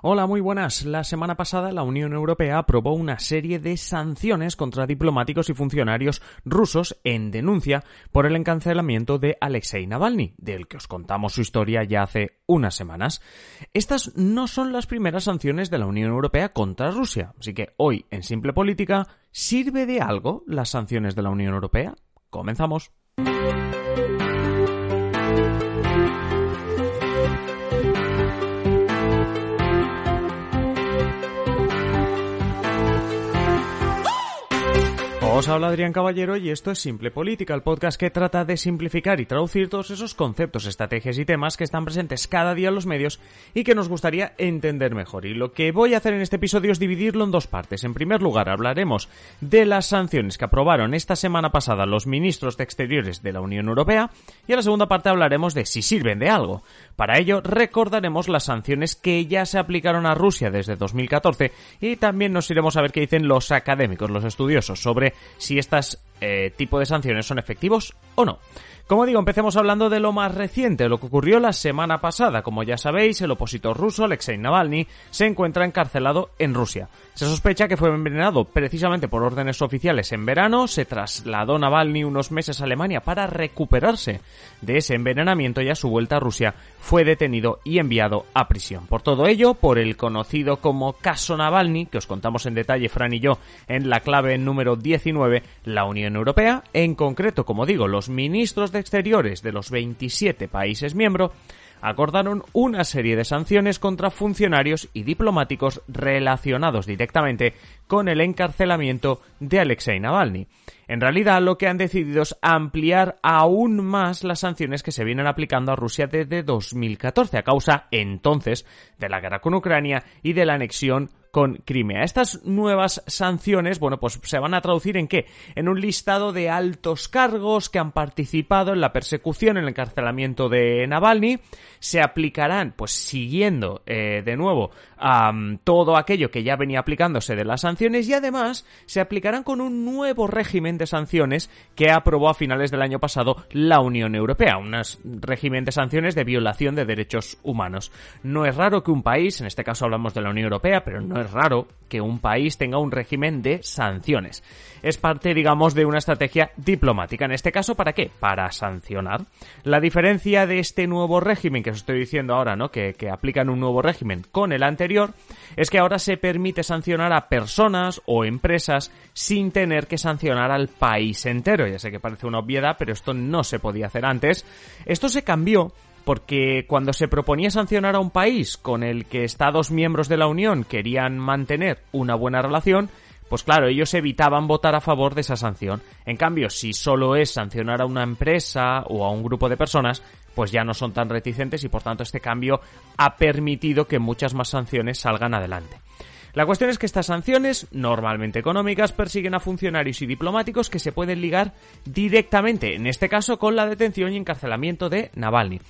Hola, muy buenas. La semana pasada la Unión Europea aprobó una serie de sanciones contra diplomáticos y funcionarios rusos en denuncia por el encarcelamiento de Alexei Navalny, del que os contamos su historia ya hace unas semanas. Estas no son las primeras sanciones de la Unión Europea contra Rusia, así que hoy en Simple Política, ¿sirve de algo las sanciones de la Unión Europea? Comenzamos. Os habla Adrián Caballero y esto es Simple Política, el podcast que trata de simplificar y traducir todos esos conceptos, estrategias y temas que están presentes cada día en los medios y que nos gustaría entender mejor. Y lo que voy a hacer en este episodio es dividirlo en dos partes. En primer lugar, hablaremos de las sanciones que aprobaron esta semana pasada los ministros de Exteriores de la Unión Europea y en la segunda parte hablaremos de si sirven de algo. Para ello, recordaremos las sanciones que ya se aplicaron a Rusia desde 2014 y también nos iremos a ver qué dicen los académicos, los estudiosos, sobre si estas eh, tipo de sanciones son efectivos o no. Como digo, empecemos hablando de lo más reciente, lo que ocurrió la semana pasada. Como ya sabéis, el opositor ruso Alexei Navalny se encuentra encarcelado en Rusia. Se sospecha que fue envenenado precisamente por órdenes oficiales en verano, se trasladó Navalny unos meses a Alemania para recuperarse de ese envenenamiento y a su vuelta a Rusia fue detenido y enviado a prisión. Por todo ello, por el conocido como caso Navalny, que os contamos en detalle Fran y yo en la clave número 19, la Unión Europea, en concreto, como digo, los ministros de Exteriores de los 27 países miembros acordaron una serie de sanciones contra funcionarios y diplomáticos relacionados directamente con el encarcelamiento de Alexei Navalny. En realidad, lo que han decidido es ampliar aún más las sanciones que se vienen aplicando a Rusia desde 2014, a causa entonces de la guerra con Ucrania y de la anexión con Crimea. Estas nuevas sanciones, bueno, pues se van a traducir en qué? En un listado de altos cargos que han participado en la persecución, en el encarcelamiento de Navalny. Se aplicarán, pues siguiendo eh, de nuevo a todo aquello que ya venía aplicándose de las sanciones y además se aplicarán con un nuevo régimen de sanciones que aprobó a finales del año pasado la Unión Europea, un régimen de sanciones de violación de derechos humanos. No es raro que un país, en este caso hablamos de la Unión Europea, pero no es raro que un país tenga un régimen de sanciones. Es parte, digamos, de una estrategia diplomática. En este caso, ¿para qué? Para sancionar. La diferencia de este nuevo régimen que os estoy diciendo ahora, ¿no? Que, que aplican un nuevo régimen con el anterior, es que ahora se permite sancionar a personas o empresas sin tener que sancionar al país entero. Ya sé que parece una obviedad, pero esto no se podía hacer antes. Esto se cambió porque cuando se proponía sancionar a un país con el que Estados miembros de la Unión querían mantener una buena relación, pues claro, ellos evitaban votar a favor de esa sanción. En cambio, si solo es sancionar a una empresa o a un grupo de personas, pues ya no son tan reticentes y por tanto este cambio ha permitido que muchas más sanciones salgan adelante. La cuestión es que estas sanciones, normalmente económicas, persiguen a funcionarios y diplomáticos que se pueden ligar directamente, en este caso con la detención y encarcelamiento de Navalny.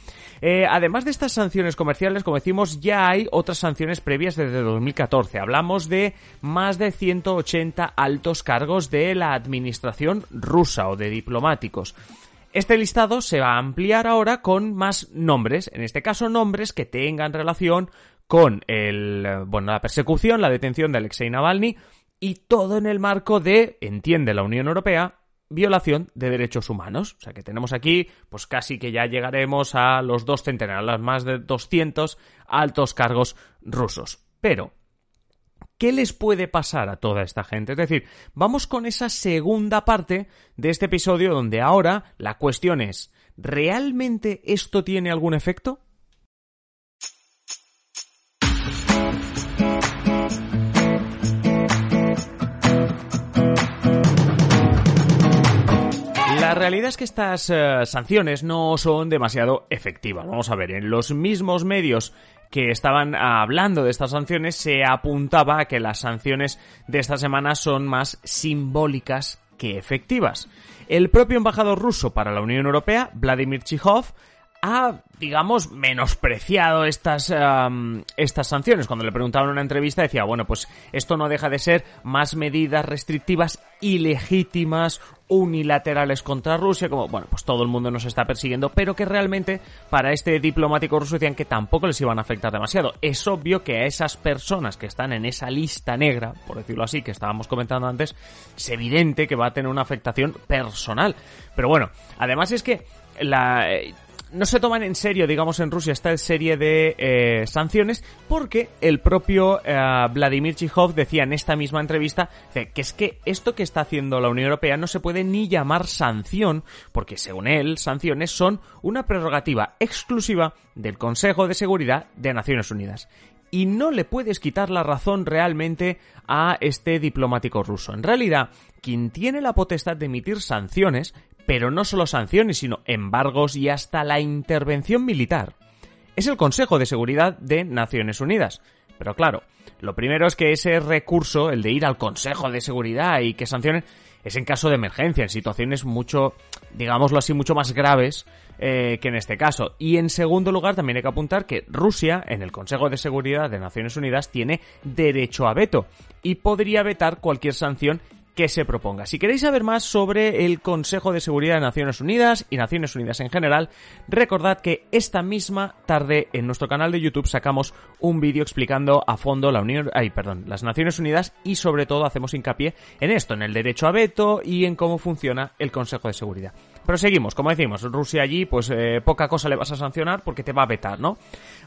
Eh, además de estas sanciones comerciales, como decimos, ya hay otras sanciones previas desde 2014. Hablamos de más de 180 altos cargos de la administración rusa o de diplomáticos. Este listado se va a ampliar ahora con más nombres, en este caso nombres que tengan relación con el, bueno, la persecución, la detención de Alexei Navalny y todo en el marco de, entiende la Unión Europea, violación de derechos humanos. O sea que tenemos aquí, pues casi que ya llegaremos a los dos centenares, más de 200 altos cargos rusos. Pero, ¿qué les puede pasar a toda esta gente? Es decir, vamos con esa segunda parte de este episodio donde ahora la cuestión es, ¿realmente esto tiene algún efecto? Realidad es que estas eh, sanciones no son demasiado efectivas. Vamos a ver, en los mismos medios que estaban hablando de estas sanciones se apuntaba a que las sanciones de esta semana son más simbólicas que efectivas. El propio embajador ruso para la Unión Europea, Vladimir Chikhov, ha, digamos, menospreciado estas, estas sanciones. Cuando le preguntaban en una entrevista decía, bueno, pues esto no deja de ser más medidas restrictivas ilegítimas, unilaterales contra Rusia, como, bueno, pues todo el mundo nos está persiguiendo, pero que realmente para este diplomático ruso decían que tampoco les iban a afectar demasiado. Es obvio que a esas personas que están en esa lista negra, por decirlo así, que estábamos comentando antes, es evidente que va a tener una afectación personal. Pero bueno, además es que la no se toman en serio, digamos, en Rusia esta serie de eh, sanciones porque el propio eh, Vladimir Chihov decía en esta misma entrevista que es que esto que está haciendo la Unión Europea no se puede ni llamar sanción porque según él sanciones son una prerrogativa exclusiva del Consejo de Seguridad de Naciones Unidas y no le puedes quitar la razón realmente a este diplomático ruso. En realidad, quien tiene la potestad de emitir sanciones pero no solo sanciones, sino embargos y hasta la intervención militar. Es el Consejo de Seguridad de Naciones Unidas. Pero claro, lo primero es que ese recurso, el de ir al Consejo de Seguridad y que sancionen, es en caso de emergencia, en situaciones mucho, digámoslo así, mucho más graves eh, que en este caso. Y en segundo lugar, también hay que apuntar que Rusia, en el Consejo de Seguridad de Naciones Unidas, tiene derecho a veto y podría vetar cualquier sanción que se proponga. Si queréis saber más sobre el Consejo de Seguridad de Naciones Unidas y Naciones Unidas en general, recordad que esta misma tarde en nuestro canal de YouTube sacamos un vídeo explicando a fondo la Unión, ay, perdón, las Naciones Unidas y sobre todo hacemos hincapié en esto, en el derecho a veto y en cómo funciona el Consejo de Seguridad. Pero seguimos, como decimos, Rusia allí, pues eh, poca cosa le vas a sancionar porque te va a vetar, ¿no?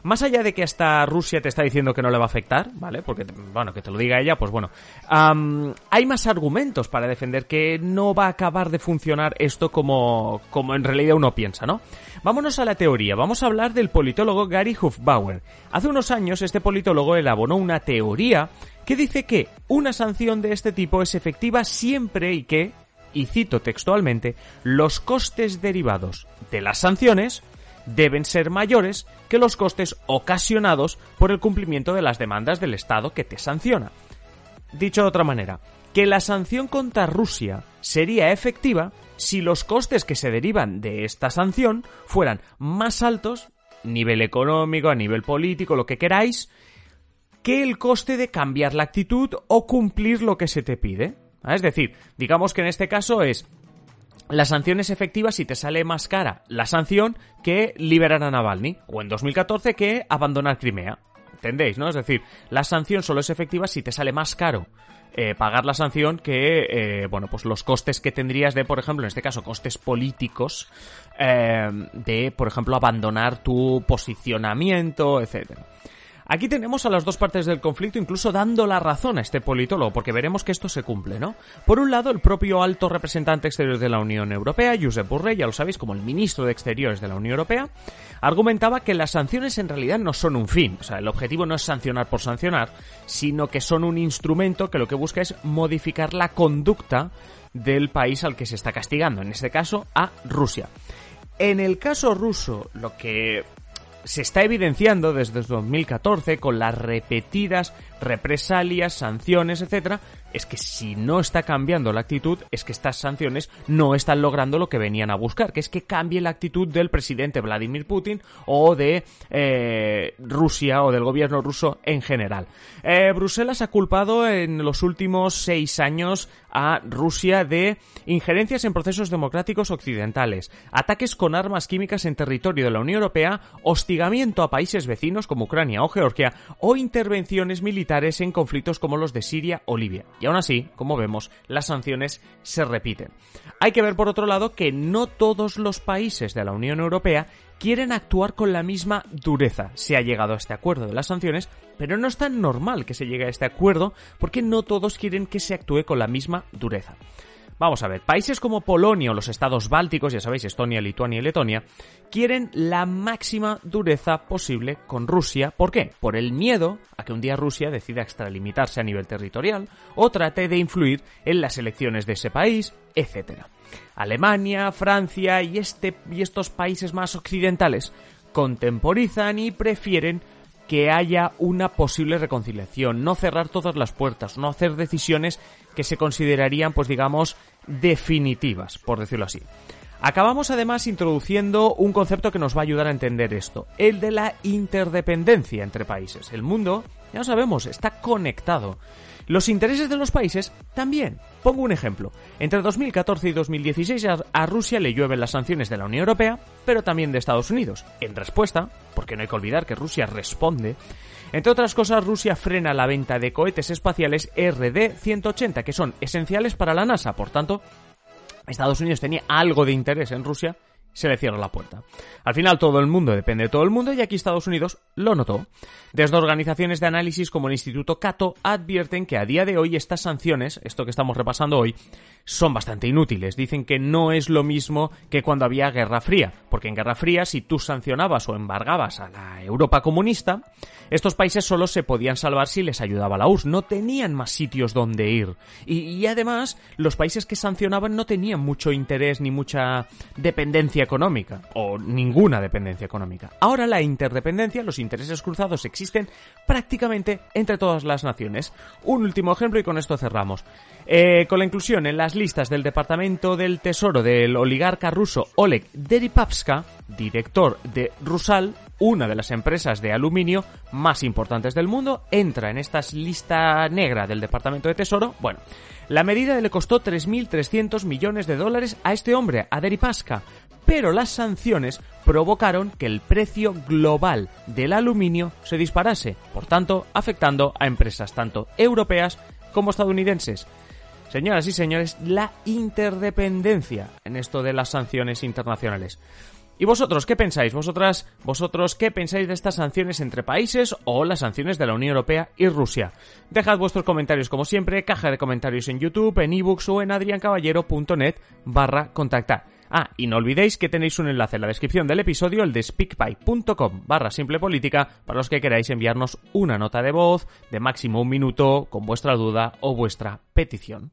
Más allá de que hasta Rusia te está diciendo que no le va a afectar, ¿vale? Porque, bueno, que te lo diga ella, pues bueno. hay más argumentos para defender que no va a acabar de funcionar esto como, como en realidad uno piensa, ¿no? Vámonos a la teoría, vamos a hablar del politólogo Gary Hufbauer. Hace unos años este politólogo elaboró una teoría que dice que una sanción de este tipo es efectiva siempre y que, y cito textualmente, los costes derivados de las sanciones deben ser mayores que los costes ocasionados por el cumplimiento de las demandas del Estado que te sanciona. Dicho de otra manera, que la sanción contra Rusia sería efectiva si los costes que se derivan de esta sanción fueran más altos, nivel económico, a nivel político, lo que queráis, que el coste de cambiar la actitud o cumplir lo que se te pide. Es decir, digamos que en este caso es la sanción es efectiva si te sale más cara la sanción que liberar a Navalny, o en 2014 que abandonar Crimea. ¿Entendéis, no? Es decir, la sanción solo es efectiva si te sale más caro eh, pagar la sanción que, eh, bueno, pues los costes que tendrías de, por ejemplo, en este caso, costes políticos, eh, de, por ejemplo, abandonar tu posicionamiento, etcétera. Aquí tenemos a las dos partes del conflicto incluso dando la razón a este politólogo, porque veremos que esto se cumple, ¿no? Por un lado, el propio alto representante exterior de la Unión Europea, Josep Borrell, ya lo sabéis, como el ministro de Exteriores de la Unión Europea, argumentaba que las sanciones en realidad no son un fin, o sea, el objetivo no es sancionar por sancionar, sino que son un instrumento que lo que busca es modificar la conducta del país al que se está castigando, en este caso a Rusia. En el caso ruso, lo que se está evidenciando desde 2014 con las repetidas represalias, sanciones, etcétera, es que si no está cambiando la actitud, es que estas sanciones no están logrando lo que venían a buscar, que es que cambie la actitud del presidente Vladimir Putin o de eh, Rusia o del gobierno ruso en general. Eh, Bruselas ha culpado en los últimos seis años a Rusia de injerencias en procesos democráticos occidentales, ataques con armas químicas en territorio de la Unión Europea, hostigamiento a países vecinos como Ucrania o Georgia o intervenciones militares en conflictos como los de Siria o Libia. Y aún así, como vemos, las sanciones se repiten. Hay que ver por otro lado que no todos los países de la Unión Europea quieren actuar con la misma dureza. Se ha llegado a este acuerdo de las sanciones, pero no es tan normal que se llegue a este acuerdo porque no todos quieren que se actúe con la misma dureza. Vamos a ver, países como Polonia o los estados bálticos, ya sabéis, Estonia, Lituania y Letonia, quieren la máxima dureza posible con Rusia. ¿Por qué? Por el miedo a que un día Rusia decida extralimitarse a nivel territorial o trate de influir en las elecciones de ese país, etc. Alemania, Francia y, este, y estos países más occidentales contemporizan y prefieren que haya una posible reconciliación, no cerrar todas las puertas, no hacer decisiones que se considerarían, pues digamos, definitivas, por decirlo así. Acabamos además introduciendo un concepto que nos va a ayudar a entender esto, el de la interdependencia entre países. El mundo, ya lo sabemos, está conectado. Los intereses de los países también. Pongo un ejemplo. Entre 2014 y 2016 a Rusia le llueven las sanciones de la Unión Europea, pero también de Estados Unidos. En respuesta, porque no hay que olvidar que Rusia responde, entre otras cosas, Rusia frena la venta de cohetes espaciales RD-180, que son esenciales para la NASA. Por tanto, Estados Unidos tenía algo de interés en Rusia, se le cierra la puerta. Al final todo el mundo depende de todo el mundo y aquí Estados Unidos lo notó. Desde organizaciones de análisis como el Instituto Cato advierten que a día de hoy estas sanciones, esto que estamos repasando hoy, son bastante inútiles. Dicen que no es lo mismo que cuando había Guerra Fría, porque en Guerra Fría si tú sancionabas o embargabas a la Europa comunista, estos países solo se podían salvar si les ayudaba la URSS, no tenían más sitios donde ir. Y, además, los países que sancionaban no tenían mucho interés ni mucha dependencia económica, o ninguna dependencia económica. Ahora la interdependencia, los intereses cruzados existen prácticamente entre todas las naciones. Un último ejemplo y con esto cerramos. Eh, con la inclusión en las listas del Departamento del Tesoro del oligarca ruso Oleg Deripavska, director de Rusal, una de las empresas de aluminio más importantes del mundo, entra en esta lista negra del Departamento de Tesoro. Bueno, la medida le costó 3.300 millones de dólares a este hombre, a Deripavska, pero las sanciones provocaron que el precio global del aluminio se disparase, por tanto, afectando a empresas tanto europeas como estadounidenses. Señoras y señores, la interdependencia en esto de las sanciones internacionales. ¿Y vosotros qué pensáis? ¿Vosotras, vosotros qué pensáis de estas sanciones entre países o las sanciones de la Unión Europea y Rusia? Dejad vuestros comentarios como siempre, caja de comentarios en YouTube, en ebooks o en adriancaballero.net barra contactar. Ah, y no olvidéis que tenéis un enlace en la descripción del episodio, el de speakpipe.com barra simple política, para los que queráis enviarnos una nota de voz de máximo un minuto con vuestra duda o vuestra petición.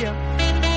día.